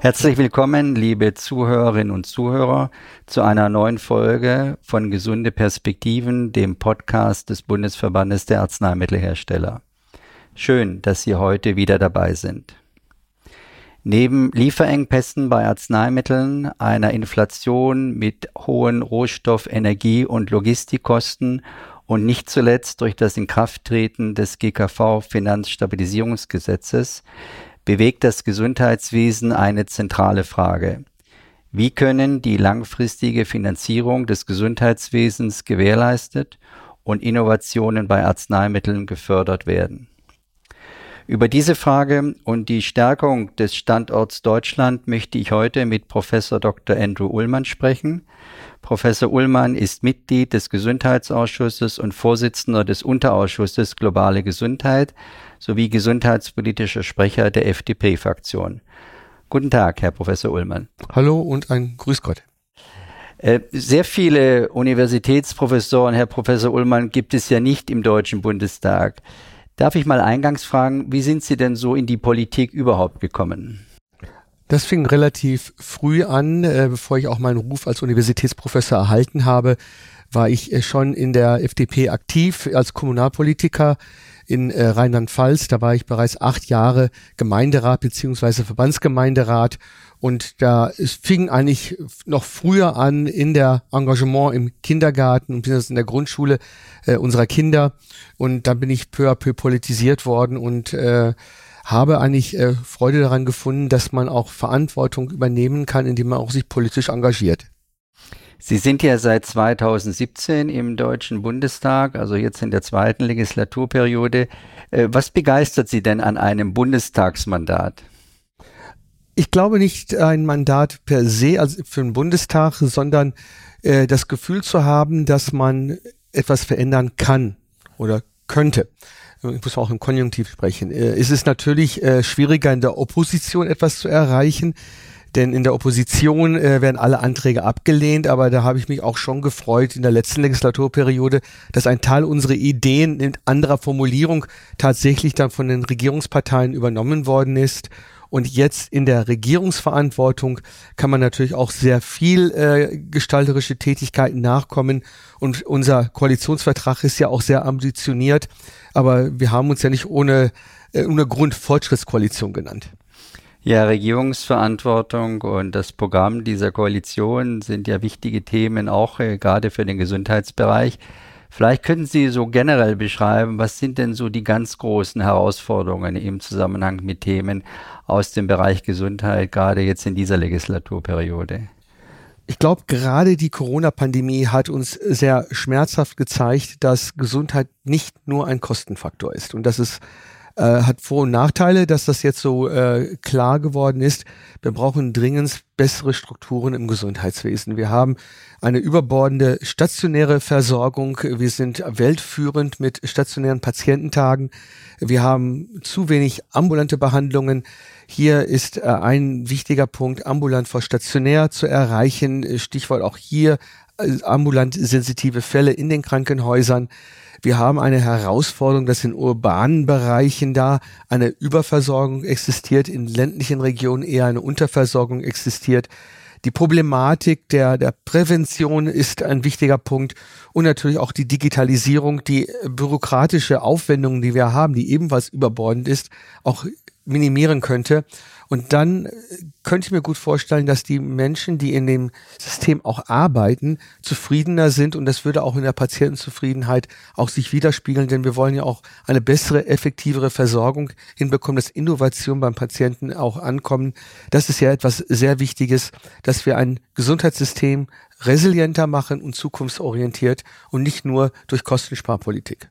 Herzlich willkommen, liebe Zuhörerinnen und Zuhörer, zu einer neuen Folge von Gesunde Perspektiven, dem Podcast des Bundesverbandes der Arzneimittelhersteller. Schön, dass Sie heute wieder dabei sind. Neben Lieferengpässen bei Arzneimitteln, einer Inflation mit hohen Rohstoff-, Energie- und Logistikkosten und nicht zuletzt durch das Inkrafttreten des GKV Finanzstabilisierungsgesetzes bewegt das Gesundheitswesen eine zentrale Frage. Wie können die langfristige Finanzierung des Gesundheitswesens gewährleistet und Innovationen bei Arzneimitteln gefördert werden? Über diese Frage und die Stärkung des Standorts Deutschland möchte ich heute mit Professor Dr. Andrew Ullmann sprechen. Professor Ullmann ist Mitglied des Gesundheitsausschusses und Vorsitzender des Unterausschusses Globale Gesundheit sowie gesundheitspolitischer Sprecher der FDP-Fraktion. Guten Tag, Herr Professor Ullmann. Hallo und ein Grüß Gott. Äh, sehr viele Universitätsprofessoren, Herr Professor Ullmann, gibt es ja nicht im Deutschen Bundestag. Darf ich mal eingangs fragen, wie sind Sie denn so in die Politik überhaupt gekommen? Das fing relativ früh an, äh, bevor ich auch meinen Ruf als Universitätsprofessor erhalten habe, war ich äh, schon in der FDP aktiv als Kommunalpolitiker in äh, Rheinland-Pfalz. Da war ich bereits acht Jahre Gemeinderat beziehungsweise Verbandsgemeinderat und da es fing eigentlich noch früher an in der Engagement im Kindergarten und in der Grundschule äh, unserer Kinder und dann bin ich peu à peu politisiert worden und äh, habe eigentlich äh, Freude daran gefunden, dass man auch Verantwortung übernehmen kann, indem man auch sich politisch engagiert. Sie sind ja seit 2017 im Deutschen Bundestag, also jetzt in der zweiten Legislaturperiode. Äh, was begeistert Sie denn an einem Bundestagsmandat? Ich glaube nicht ein Mandat per se also für den Bundestag, sondern äh, das Gefühl zu haben, dass man etwas verändern kann oder könnte. Ich muss auch im Konjunktiv sprechen. Äh, es ist natürlich äh, schwieriger in der Opposition etwas zu erreichen denn in der Opposition äh, werden alle Anträge abgelehnt, aber da habe ich mich auch schon gefreut in der letzten Legislaturperiode, dass ein Teil unserer Ideen in anderer Formulierung tatsächlich dann von den Regierungsparteien übernommen worden ist. Und jetzt in der Regierungsverantwortung kann man natürlich auch sehr viel äh, gestalterische Tätigkeiten nachkommen. Und unser Koalitionsvertrag ist ja auch sehr ambitioniert. Aber wir haben uns ja nicht ohne, äh, ohne Grund Fortschrittskoalition genannt. Ja, Regierungsverantwortung und das Programm dieser Koalition sind ja wichtige Themen, auch äh, gerade für den Gesundheitsbereich. Vielleicht könnten Sie so generell beschreiben, was sind denn so die ganz großen Herausforderungen im Zusammenhang mit Themen aus dem Bereich Gesundheit, gerade jetzt in dieser Legislaturperiode? Ich glaube, gerade die Corona-Pandemie hat uns sehr schmerzhaft gezeigt, dass Gesundheit nicht nur ein Kostenfaktor ist und dass es äh, hat Vor- und Nachteile, dass das jetzt so äh, klar geworden ist. Wir brauchen dringend bessere Strukturen im Gesundheitswesen. Wir haben eine überbordende stationäre Versorgung. Wir sind weltführend mit stationären Patiententagen. Wir haben zu wenig ambulante Behandlungen. Hier ist äh, ein wichtiger Punkt, ambulant vor stationär zu erreichen. Stichwort auch hier ambulant sensitive Fälle in den Krankenhäusern. Wir haben eine Herausforderung, dass in urbanen Bereichen da eine Überversorgung existiert, in ländlichen Regionen eher eine Unterversorgung existiert. Die Problematik der, der Prävention ist ein wichtiger Punkt und natürlich auch die Digitalisierung, die bürokratische Aufwendungen, die wir haben, die ebenfalls überbordend ist, auch minimieren könnte. Und dann äh, könnte ich mir gut vorstellen, dass die Menschen, die in dem System auch arbeiten, zufriedener sind und das würde auch in der Patientenzufriedenheit auch sich widerspiegeln, denn wir wollen ja auch eine bessere, effektivere Versorgung hinbekommen, dass Innovation beim Patienten auch ankommen. Das ist ja etwas sehr Wichtiges, dass wir ein Gesundheitssystem resilienter machen und zukunftsorientiert und nicht nur durch Kostensparpolitik.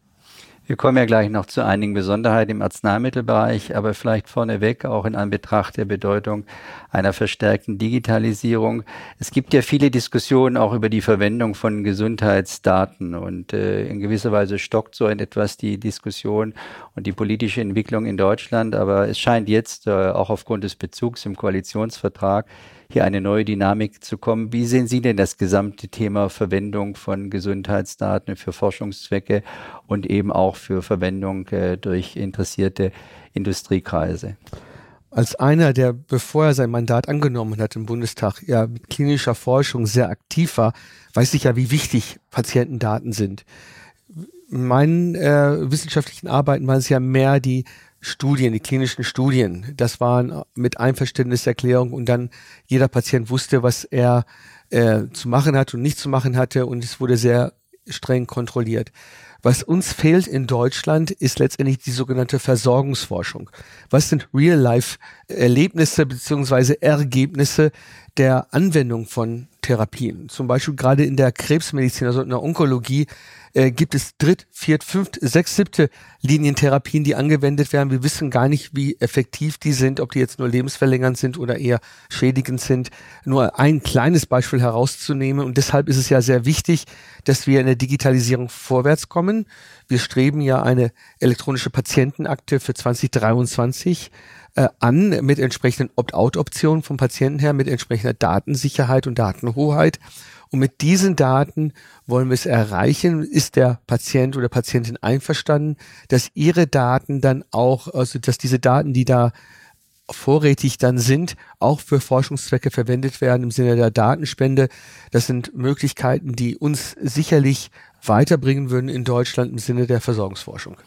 Wir kommen ja gleich noch zu einigen Besonderheiten im Arzneimittelbereich, aber vielleicht vorneweg auch in Anbetracht der Bedeutung einer verstärkten Digitalisierung. Es gibt ja viele Diskussionen auch über die Verwendung von Gesundheitsdaten und äh, in gewisser Weise stockt so etwas die Diskussion und die politische Entwicklung in Deutschland, aber es scheint jetzt äh, auch aufgrund des Bezugs im Koalitionsvertrag hier eine neue Dynamik zu kommen. Wie sehen Sie denn das gesamte Thema Verwendung von Gesundheitsdaten für Forschungszwecke und eben auch für Verwendung äh, durch interessierte Industriekreise? als einer, der bevor er sein Mandat angenommen hat im Bundestag, ja mit klinischer Forschung sehr aktiv war, weiß ich ja, wie wichtig Patientendaten sind. In meinen äh, wissenschaftlichen Arbeiten waren es ja mehr die Studien, die klinischen Studien. Das waren mit Einverständniserklärung und dann jeder Patient wusste, was er äh, zu machen hat und nicht zu machen hatte und es wurde sehr streng kontrolliert. Was uns fehlt in Deutschland, ist letztendlich die sogenannte Versorgungsforschung. Was sind Real-Life-Erlebnisse beziehungsweise Ergebnisse der Anwendung von Therapien? Zum Beispiel gerade in der Krebsmedizin, also in der Onkologie, äh, gibt es dritt, viert, fünft, sechs, siebte Linientherapien, die angewendet werden. Wir wissen gar nicht, wie effektiv die sind, ob die jetzt nur lebensverlängernd sind oder eher schädigend sind. Nur ein kleines Beispiel herauszunehmen. Und deshalb ist es ja sehr wichtig, dass wir in der Digitalisierung vorwärts kommen. Wir streben ja eine elektronische Patientenakte für 2023 äh, an mit entsprechenden Opt-out-Optionen vom Patienten her, mit entsprechender Datensicherheit und Datenhoheit. Und mit diesen Daten wollen wir es erreichen. Ist der Patient oder Patientin einverstanden, dass ihre Daten dann auch, also dass diese Daten, die da vorrätig dann sind, auch für Forschungszwecke verwendet werden im Sinne der Datenspende. Das sind Möglichkeiten, die uns sicherlich weiterbringen würden in Deutschland im Sinne der Versorgungsforschung.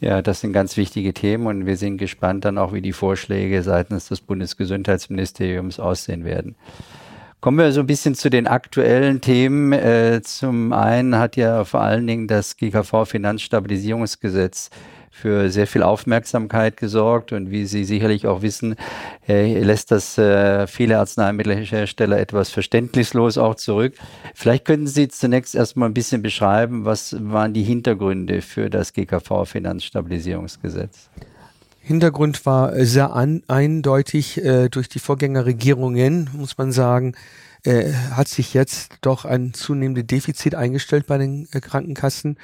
Ja, das sind ganz wichtige Themen und wir sind gespannt dann auch, wie die Vorschläge seitens des Bundesgesundheitsministeriums aussehen werden. Kommen wir so ein bisschen zu den aktuellen Themen. Äh, zum einen hat ja vor allen Dingen das GKV-Finanzstabilisierungsgesetz für sehr viel Aufmerksamkeit gesorgt und wie Sie sicherlich auch wissen, äh, lässt das äh, viele Arzneimittelhersteller etwas verständnislos auch zurück. Vielleicht könnten Sie zunächst erstmal ein bisschen beschreiben, was waren die Hintergründe für das GKV-Finanzstabilisierungsgesetz? Hintergrund war sehr an, eindeutig äh, durch die Vorgängerregierungen, muss man sagen, äh, hat sich jetzt doch ein zunehmendes Defizit eingestellt bei den äh, Krankenkassen,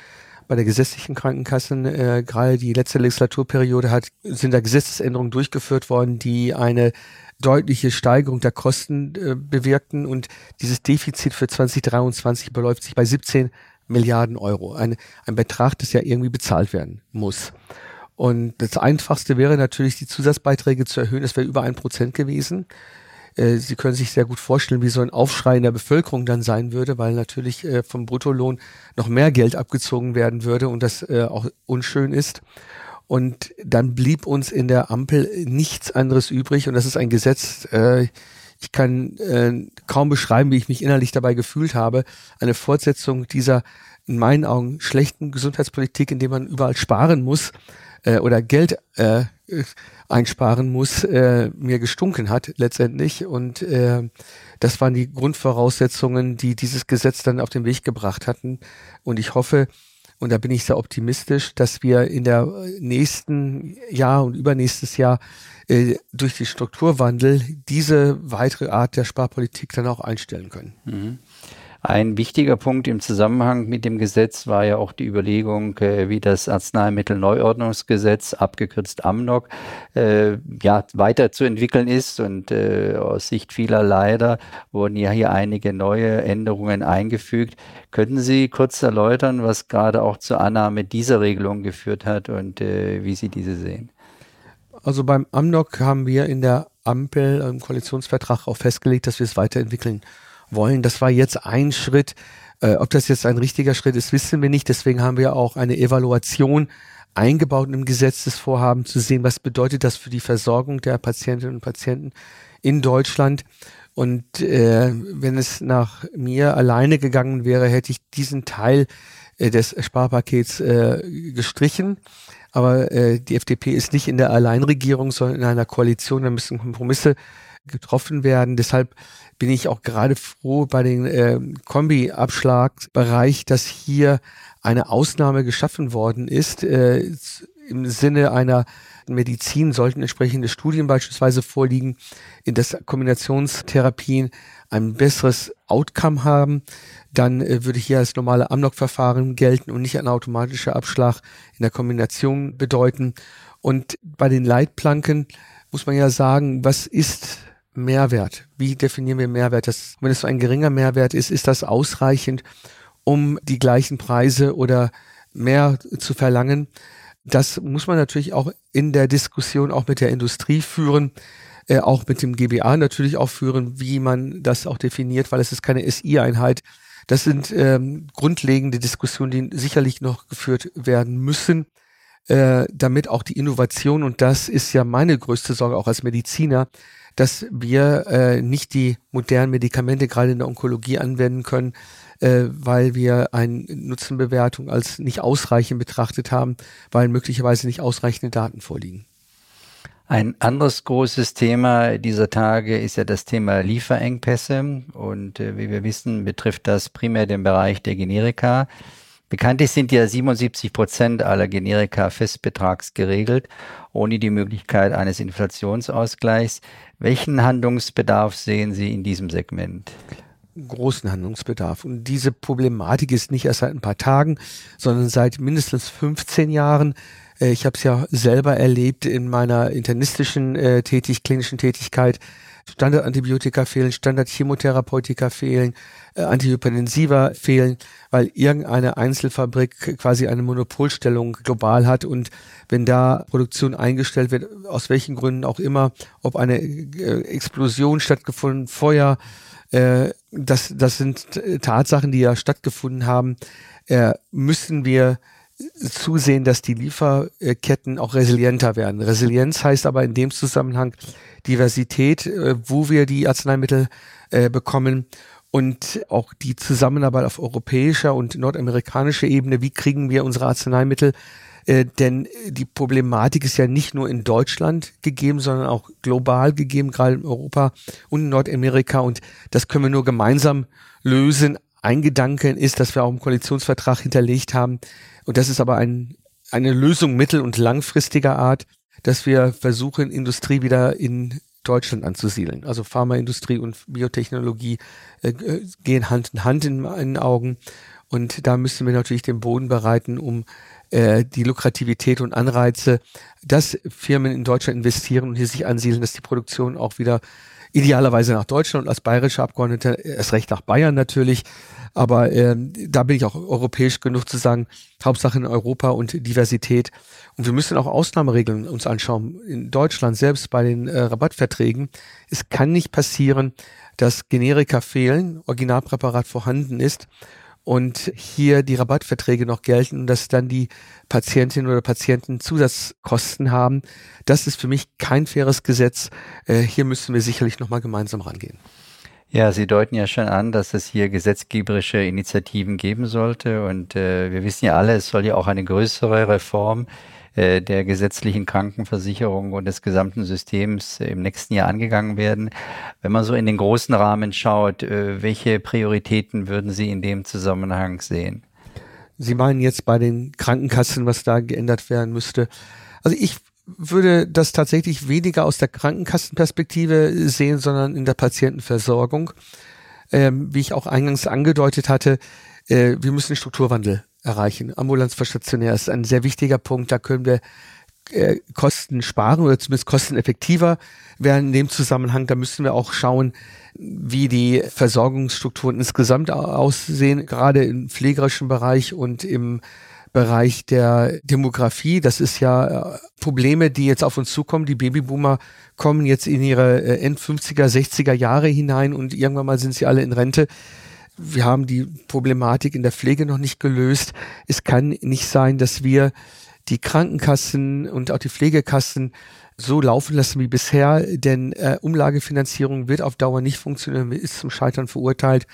bei der gesetzlichen Krankenkassen. Äh, gerade die letzte Legislaturperiode hat, sind da Gesetzesänderungen durchgeführt worden, die eine deutliche Steigerung der Kosten äh, bewirkten und dieses Defizit für 2023 beläuft sich bei 17 Milliarden Euro. Ein, ein Betrag, das ja irgendwie bezahlt werden muss. Und das Einfachste wäre natürlich, die Zusatzbeiträge zu erhöhen. Das wäre über ein Prozent gewesen. Äh, Sie können sich sehr gut vorstellen, wie so ein Aufschrei in der Bevölkerung dann sein würde, weil natürlich äh, vom Bruttolohn noch mehr Geld abgezogen werden würde und das äh, auch unschön ist. Und dann blieb uns in der Ampel nichts anderes übrig und das ist ein Gesetz, ich kann kaum beschreiben, wie ich mich innerlich dabei gefühlt habe, eine Fortsetzung dieser in meinen Augen schlechten Gesundheitspolitik, in der man überall sparen muss, äh, oder Geld äh, einsparen muss, äh, mir gestunken hat letztendlich. Und äh, das waren die Grundvoraussetzungen, die dieses Gesetz dann auf den Weg gebracht hatten. Und ich hoffe, und da bin ich sehr optimistisch, dass wir in der nächsten Jahr und übernächstes Jahr äh, durch die Strukturwandel diese weitere Art der Sparpolitik dann auch einstellen können. Mhm. Ein wichtiger Punkt im Zusammenhang mit dem Gesetz war ja auch die Überlegung, äh, wie das Arzneimittelneuordnungsgesetz, abgekürzt AMNOG, äh, ja, weiterzuentwickeln ist. Und äh, aus Sicht vieler leider wurden ja hier einige neue Änderungen eingefügt. Könnten Sie kurz erläutern, was gerade auch zur Annahme dieser Regelung geführt hat und äh, wie Sie diese sehen? Also beim AMNOG haben wir in der Ampel im Koalitionsvertrag auch festgelegt, dass wir es weiterentwickeln wollen. Das war jetzt ein Schritt. Äh, ob das jetzt ein richtiger Schritt ist, wissen wir nicht. Deswegen haben wir auch eine Evaluation eingebaut im Gesetzesvorhaben zu sehen, was bedeutet das für die Versorgung der Patientinnen und Patienten in Deutschland. Und äh, wenn es nach mir alleine gegangen wäre, hätte ich diesen Teil äh, des Sparpakets äh, gestrichen. Aber äh, die FDP ist nicht in der Alleinregierung, sondern in einer Koalition. Da müssen Kompromisse getroffen werden. Deshalb bin ich auch gerade froh bei den äh, Kombi-Abschlagbereich, dass hier eine Ausnahme geschaffen worden ist. Äh, Im Sinne einer Medizin sollten entsprechende Studien beispielsweise vorliegen, in das Kombinationstherapien ein besseres Outcome haben, dann äh, würde hier das normale Amnok-Verfahren gelten und nicht ein automatischer Abschlag in der Kombination bedeuten. Und bei den Leitplanken muss man ja sagen, was ist Mehrwert. Wie definieren wir Mehrwert? Das, wenn es so ein geringer Mehrwert ist, ist das ausreichend, um die gleichen Preise oder mehr zu verlangen? Das muss man natürlich auch in der Diskussion auch mit der Industrie führen, äh, auch mit dem GBA natürlich auch führen, wie man das auch definiert, weil es ist keine SI-Einheit. Das sind ähm, grundlegende Diskussionen, die sicherlich noch geführt werden müssen, äh, damit auch die Innovation, und das ist ja meine größte Sorge auch als Mediziner, dass wir äh, nicht die modernen Medikamente gerade in der Onkologie anwenden können, äh, weil wir eine Nutzenbewertung als nicht ausreichend betrachtet haben, weil möglicherweise nicht ausreichende Daten vorliegen. Ein anderes großes Thema dieser Tage ist ja das Thema Lieferengpässe. Und äh, wie wir wissen, betrifft das primär den Bereich der Generika. Bekanntlich sind ja 77 Prozent aller Generika festbetrags geregelt, ohne die Möglichkeit eines Inflationsausgleichs. Welchen Handlungsbedarf sehen Sie in diesem Segment? großen Handlungsbedarf. Und diese Problematik ist nicht erst seit ein paar Tagen, sondern seit mindestens 15 Jahren. Äh, ich habe es ja selber erlebt in meiner internistischen äh, tätig, klinischen Tätigkeit. Standardantibiotika fehlen, Standardchemotherapeutika fehlen, äh, Antihypertensiva fehlen, weil irgendeine Einzelfabrik quasi eine Monopolstellung global hat. Und wenn da Produktion eingestellt wird, aus welchen Gründen auch immer, ob eine äh, Explosion stattgefunden, Feuer, äh, das, das sind Tatsachen, die ja stattgefunden haben, äh, müssen wir zusehen, dass die Lieferketten auch resilienter werden. Resilienz heißt aber in dem Zusammenhang Diversität, äh, wo wir die Arzneimittel äh, bekommen und auch die Zusammenarbeit auf europäischer und nordamerikanischer Ebene. Wie kriegen wir unsere Arzneimittel? Äh, denn die Problematik ist ja nicht nur in Deutschland gegeben, sondern auch global gegeben, gerade in Europa und in Nordamerika. Und das können wir nur gemeinsam lösen. Ein Gedanke ist, dass wir auch im Koalitionsvertrag hinterlegt haben, und das ist aber ein, eine Lösung mittel- und langfristiger Art, dass wir versuchen, Industrie wieder in Deutschland anzusiedeln. Also Pharmaindustrie und Biotechnologie äh, äh gehen Hand in Hand in meinen Augen. Und da müssen wir natürlich den Boden bereiten, um äh, die Lukrativität und Anreize, dass Firmen in Deutschland investieren und hier sich ansiedeln, dass die Produktion auch wieder idealerweise nach Deutschland und als bayerischer Abgeordneter erst recht nach Bayern natürlich aber äh, da bin ich auch europäisch genug zu sagen, Hauptsache in Europa und Diversität. Und wir müssen auch Ausnahmeregeln uns anschauen. In Deutschland selbst bei den äh, Rabattverträgen. Es kann nicht passieren, dass Generika fehlen, Originalpräparat vorhanden ist und hier die Rabattverträge noch gelten und dass dann die Patientinnen oder Patienten Zusatzkosten haben. Das ist für mich kein faires Gesetz. Äh, hier müssen wir sicherlich nochmal gemeinsam rangehen. Ja, Sie deuten ja schon an, dass es hier gesetzgeberische Initiativen geben sollte. Und äh, wir wissen ja alle, es soll ja auch eine größere Reform der gesetzlichen Krankenversicherung und des gesamten Systems im nächsten Jahr angegangen werden. Wenn man so in den großen Rahmen schaut, äh, welche Prioritäten würden Sie in dem Zusammenhang sehen? Sie meinen jetzt bei den Krankenkassen, was da geändert werden müsste. Also ich würde das tatsächlich weniger aus der Krankenkassenperspektive sehen, sondern in der Patientenversorgung. Ähm, wie ich auch eingangs angedeutet hatte, äh, wir müssen Strukturwandel erreichen. Ambulanz für stationär ist ein sehr wichtiger Punkt. Da können wir äh, Kosten sparen oder zumindest kosteneffektiver werden in dem Zusammenhang. Da müssen wir auch schauen, wie die Versorgungsstrukturen insgesamt aussehen, gerade im pflegerischen Bereich und im Bereich der Demografie. Das ist ja äh, Probleme, die jetzt auf uns zukommen. Die Babyboomer kommen jetzt in ihre End 50er, 60er Jahre hinein und irgendwann mal sind sie alle in Rente. Wir haben die Problematik in der Pflege noch nicht gelöst. Es kann nicht sein, dass wir die Krankenkassen und auch die Pflegekassen so laufen lassen wie bisher, denn äh, Umlagefinanzierung wird auf Dauer nicht funktionieren, ist zum Scheitern verurteilt.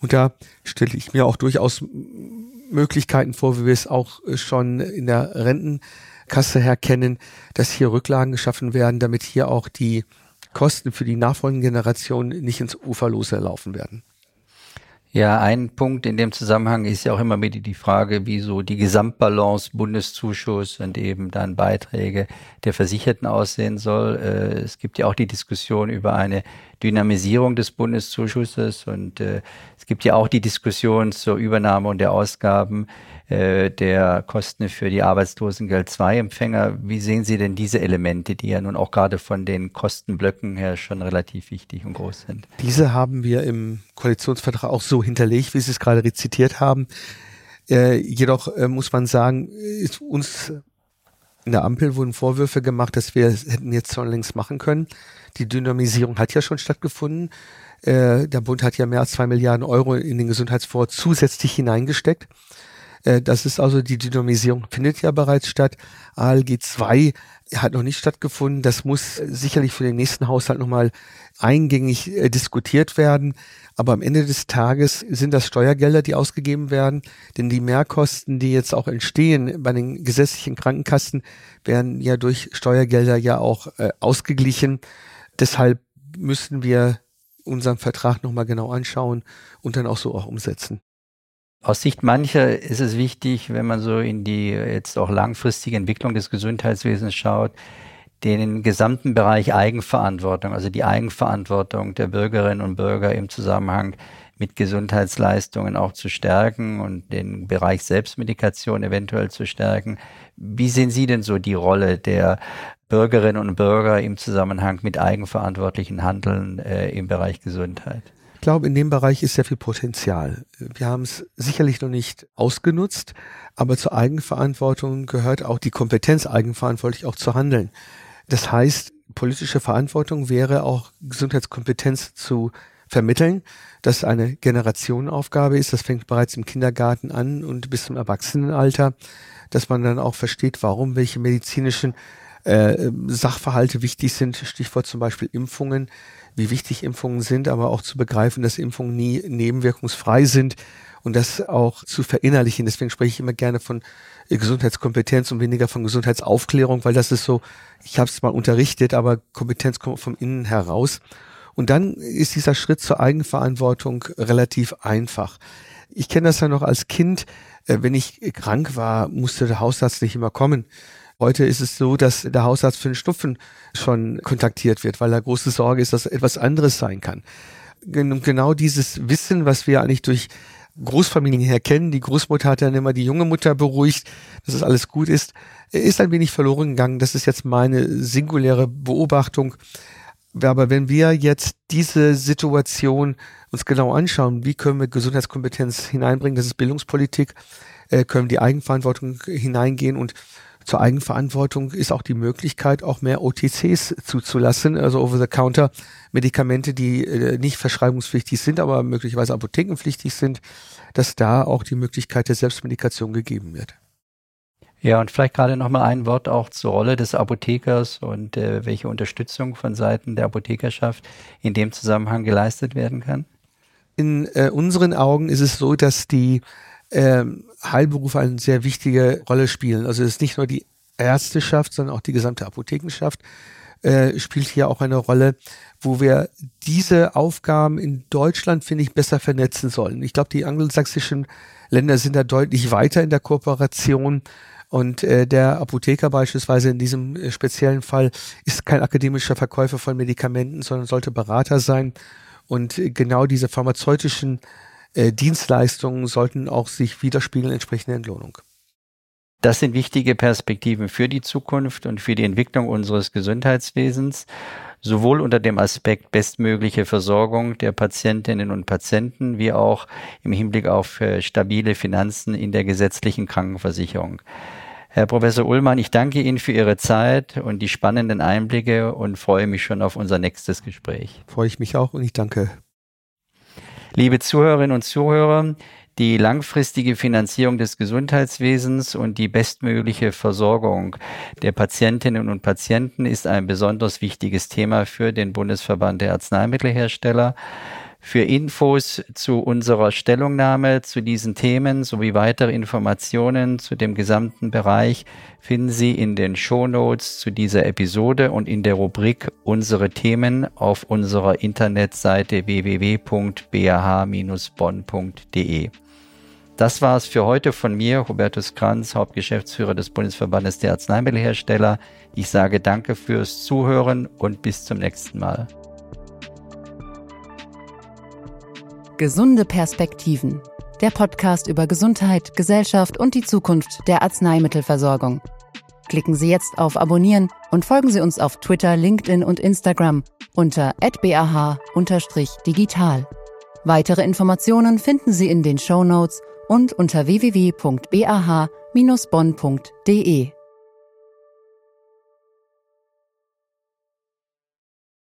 Und da stelle ich mir auch durchaus Möglichkeiten vor, wie wir es auch schon in der Rentenkasse her kennen, dass hier Rücklagen geschaffen werden, damit hier auch die Kosten für die nachfolgenden Generationen nicht ins Uferlose laufen werden. Ja, ein Punkt in dem Zusammenhang ist ja auch immer wieder die Frage, wie so die Gesamtbalance Bundeszuschuss und eben dann Beiträge der Versicherten aussehen soll. Äh, es gibt ja auch die Diskussion über eine Dynamisierung des Bundeszuschusses und äh, es gibt ja auch die Diskussion zur Übernahme und der Ausgaben äh, der Kosten für die Arbeitslosengeld-II-Empfänger. Wie sehen Sie denn diese Elemente, die ja nun auch gerade von den Kostenblöcken her schon relativ wichtig und groß sind? Diese haben wir im Koalitionsvertrag auch so hinterlegt, wie Sie es gerade rezitiert haben. Äh, jedoch äh, muss man sagen, ist uns In der Ampel wurden Vorwürfe gemacht, dass wir es hätten jetzt schon längst machen können. Die Dynamisierung hat ja schon stattgefunden. Äh, der Bund hat ja mehr als zwei Milliarden Euro in den Gesundheitsfonds zusätzlich hineingesteckt. Äh, das ist also die Dynamisierung findet ja bereits statt. ALG 2 hat noch nicht stattgefunden. Das muss sicherlich für den nächsten Haushalt nochmal eingängig äh, diskutiert werden. Aber am Ende des Tages sind das Steuergelder, die ausgegeben werden. Denn die Mehrkosten, die jetzt auch entstehen bei den gesetzlichen Krankenkassen, werden ja durch Steuergelder ja auch äh, ausgeglichen. Deshalb müssen wir unseren Vertrag nochmal genau anschauen und dann auch so auch umsetzen. Aus Sicht mancher ist es wichtig, wenn man so in die jetzt auch langfristige Entwicklung des Gesundheitswesens schaut, den gesamten Bereich Eigenverantwortung, also die Eigenverantwortung der Bürgerinnen und Bürger im Zusammenhang mit Gesundheitsleistungen auch zu stärken und den Bereich Selbstmedikation eventuell zu stärken. Wie sehen Sie denn so die Rolle der Bürgerinnen und Bürger im Zusammenhang mit eigenverantwortlichen Handeln äh, im Bereich Gesundheit? Ich glaube, in dem Bereich ist sehr viel Potenzial. Wir haben es sicherlich noch nicht ausgenutzt, aber zur Eigenverantwortung gehört auch die Kompetenz, eigenverantwortlich auch zu handeln. Das heißt, politische Verantwortung wäre auch Gesundheitskompetenz zu vermitteln, dass eine Generationenaufgabe ist. Das fängt bereits im Kindergarten an und bis zum Erwachsenenalter, dass man dann auch versteht, warum welche medizinischen äh, Sachverhalte wichtig sind. Stichwort zum Beispiel Impfungen wie wichtig Impfungen sind, aber auch zu begreifen, dass Impfungen nie nebenwirkungsfrei sind und das auch zu verinnerlichen. Deswegen spreche ich immer gerne von Gesundheitskompetenz und weniger von Gesundheitsaufklärung, weil das ist so, ich habe es mal unterrichtet, aber Kompetenz kommt vom Innen heraus. Und dann ist dieser Schritt zur Eigenverantwortung relativ einfach. Ich kenne das ja noch als Kind, äh, wenn ich krank war, musste der Hausarzt nicht immer kommen. Heute ist es so, dass der Hausarzt für den Schnupfen schon kontaktiert wird, weil da große Sorge ist, dass etwas anderes sein kann. Genau dieses Wissen, was wir eigentlich durch Großfamilien her kennen, die Großmutter hat dann immer die junge Mutter beruhigt, dass es alles gut ist, ist ein wenig verloren gegangen. Das ist jetzt meine singuläre Beobachtung. Aber wenn wir jetzt diese Situation uns genau anschauen, wie können wir Gesundheitskompetenz hineinbringen, das ist Bildungspolitik, äh, können die Eigenverantwortung hineingehen und zur Eigenverantwortung ist auch die Möglichkeit, auch mehr OTCs zuzulassen, also Over-the-Counter-Medikamente, die äh, nicht verschreibungspflichtig sind, aber möglicherweise apothekenpflichtig sind, dass da auch die Möglichkeit der Selbstmedikation gegeben wird. Ja, und vielleicht gerade noch mal ein Wort auch zur Rolle des Apothekers und äh, welche Unterstützung von Seiten der Apothekerschaft in dem Zusammenhang geleistet werden kann. In äh, unseren Augen ist es so, dass die ähm, Heilberufe eine sehr wichtige Rolle spielen. Also es ist nicht nur die Ärzteschaft, sondern auch die gesamte Apothekenschaft äh, spielt hier auch eine Rolle, wo wir diese Aufgaben in Deutschland, finde ich, besser vernetzen sollen. Ich glaube, die angelsächsischen Länder sind da deutlich weiter in der Kooperation. Und äh, der Apotheker beispielsweise in diesem äh, speziellen Fall ist kein akademischer Verkäufer von Medikamenten, sondern sollte Berater sein. Und äh, genau diese pharmazeutischen äh, Dienstleistungen sollten auch sich widerspiegeln entsprechende Entlohnung. Das sind wichtige Perspektiven für die Zukunft und für die Entwicklung unseres Gesundheitswesens, sowohl unter dem Aspekt bestmögliche Versorgung der Patientinnen und Patienten, wie auch im Hinblick auf äh, stabile Finanzen in der gesetzlichen Krankenversicherung. Herr Professor Ullmann, ich danke Ihnen für Ihre Zeit und die spannenden Einblicke und freue mich schon auf unser nächstes Gespräch. Freue ich mich auch und ich danke Liebe Zuhörerinnen und Zuhörer, die langfristige Finanzierung des Gesundheitswesens und die bestmögliche Versorgung der Patientinnen und Patienten ist ein besonders wichtiges Thema für den Bundesverband der Arzneimittelhersteller. Für Infos zu unserer Stellungnahme zu diesen Themen sowie weitere Informationen zu dem gesamten Bereich finden Sie in den Shownotes zu dieser Episode und in der Rubrik Unsere Themen auf unserer Internetseite www.bah-bonn.de. Das war es für heute von mir, Hubertus Kranz, Hauptgeschäftsführer des Bundesverbandes der Arzneimittelhersteller. Ich sage danke fürs Zuhören und bis zum nächsten Mal. Gesunde Perspektiven. Der Podcast über Gesundheit, Gesellschaft und die Zukunft der Arzneimittelversorgung. Klicken Sie jetzt auf Abonnieren und folgen Sie uns auf Twitter, LinkedIn und Instagram unter bah-digital. Weitere Informationen finden Sie in den Show Notes und unter www.bah-bonn.de.